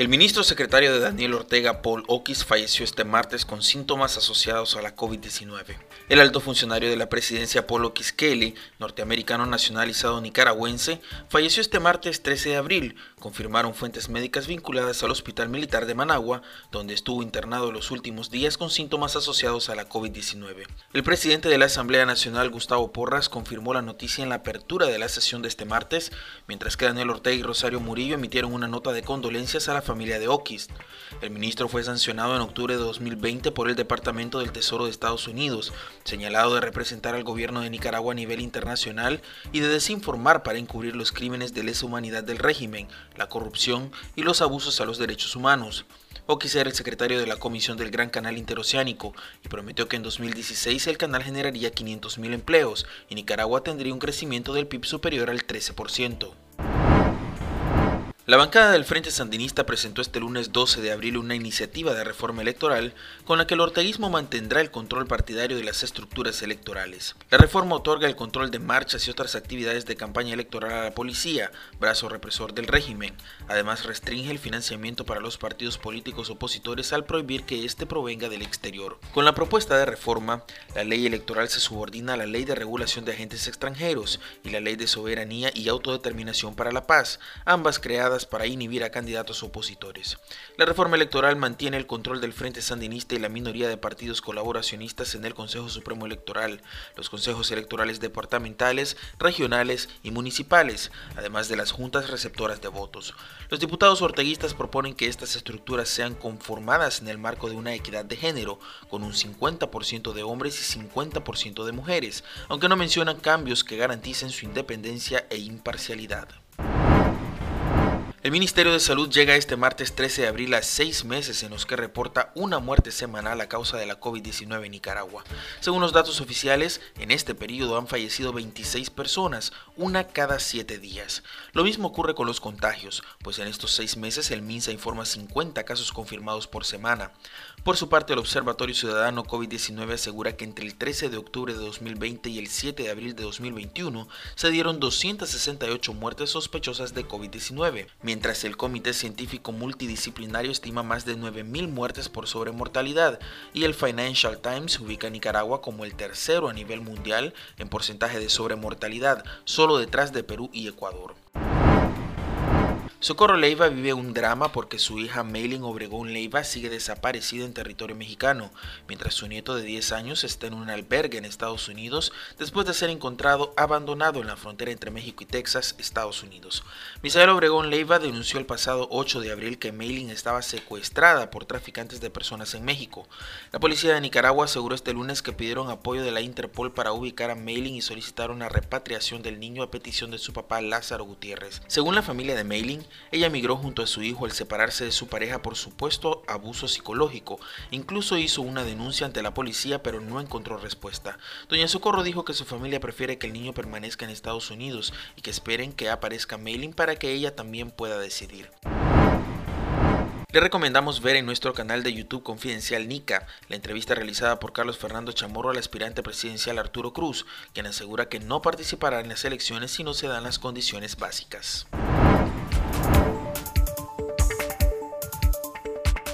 El ministro secretario de Daniel Ortega, Paul Oquis, falleció este martes con síntomas asociados a la COVID-19. El alto funcionario de la presidencia, Paul Oquis Kelly, norteamericano nacionalizado nicaragüense, falleció este martes 13 de abril, confirmaron fuentes médicas vinculadas al Hospital Militar de Managua, donde estuvo internado los últimos días con síntomas asociados a la COVID-19. El presidente de la Asamblea Nacional, Gustavo Porras, confirmó la noticia en la apertura de la sesión de este martes, mientras que Daniel Ortega y Rosario Murillo emitieron una nota de condolencias a la familia de Oquis. El ministro fue sancionado en octubre de 2020 por el Departamento del Tesoro de Estados Unidos, señalado de representar al gobierno de Nicaragua a nivel internacional y de desinformar para encubrir los crímenes de lesa humanidad del régimen, la corrupción y los abusos a los derechos humanos. Oquis era el secretario de la Comisión del Gran Canal Interoceánico y prometió que en 2016 el canal generaría 500.000 empleos y Nicaragua tendría un crecimiento del PIB superior al 13%. La bancada del Frente Sandinista presentó este lunes 12 de abril una iniciativa de reforma electoral con la que el orteguismo mantendrá el control partidario de las estructuras electorales. La reforma otorga el control de marchas y otras actividades de campaña electoral a la policía, brazo represor del régimen. Además, restringe el financiamiento para los partidos políticos opositores al prohibir que éste provenga del exterior. Con la propuesta de reforma, la ley electoral se subordina a la ley de regulación de agentes extranjeros y la ley de soberanía y autodeterminación para la paz, ambas creadas para inhibir a candidatos opositores. La reforma electoral mantiene el control del Frente Sandinista y la minoría de partidos colaboracionistas en el Consejo Supremo Electoral, los consejos electorales departamentales, regionales y municipales, además de las juntas receptoras de votos. Los diputados orteguistas proponen que estas estructuras sean conformadas en el marco de una equidad de género, con un 50% de hombres y 50% de mujeres, aunque no mencionan cambios que garanticen su independencia e imparcialidad. El Ministerio de Salud llega este martes 13 de abril a seis meses en los que reporta una muerte semanal a causa de la COVID-19 en Nicaragua. Según los datos oficiales, en este periodo han fallecido 26 personas, una cada siete días. Lo mismo ocurre con los contagios, pues en estos seis meses el MINSA informa 50 casos confirmados por semana. Por su parte, el Observatorio Ciudadano COVID-19 asegura que entre el 13 de octubre de 2020 y el 7 de abril de 2021 se dieron 268 muertes sospechosas de COVID-19 mientras el Comité Científico Multidisciplinario estima más de 9.000 muertes por sobremortalidad y el Financial Times ubica a Nicaragua como el tercero a nivel mundial en porcentaje de sobremortalidad, solo detrás de Perú y Ecuador. Socorro Leiva vive un drama porque su hija Maylin Obregón Leiva sigue desaparecida en territorio mexicano, mientras su nieto de 10 años está en un albergue en Estados Unidos después de ser encontrado abandonado en la frontera entre México y Texas, Estados Unidos. Misael Obregón Leiva denunció el pasado 8 de abril que Maylin estaba secuestrada por traficantes de personas en México. La policía de Nicaragua aseguró este lunes que pidieron apoyo de la Interpol para ubicar a Maylin y solicitaron la repatriación del niño a petición de su papá Lázaro Gutiérrez. Según la familia de Maylin, ella emigró junto a su hijo al separarse de su pareja por supuesto abuso psicológico. Incluso hizo una denuncia ante la policía pero no encontró respuesta. Doña Socorro dijo que su familia prefiere que el niño permanezca en Estados Unidos y que esperen que aparezca Mailing para que ella también pueda decidir. Le recomendamos ver en nuestro canal de YouTube Confidencial Nica la entrevista realizada por Carlos Fernando Chamorro al aspirante presidencial Arturo Cruz, quien asegura que no participará en las elecciones si no se dan las condiciones básicas.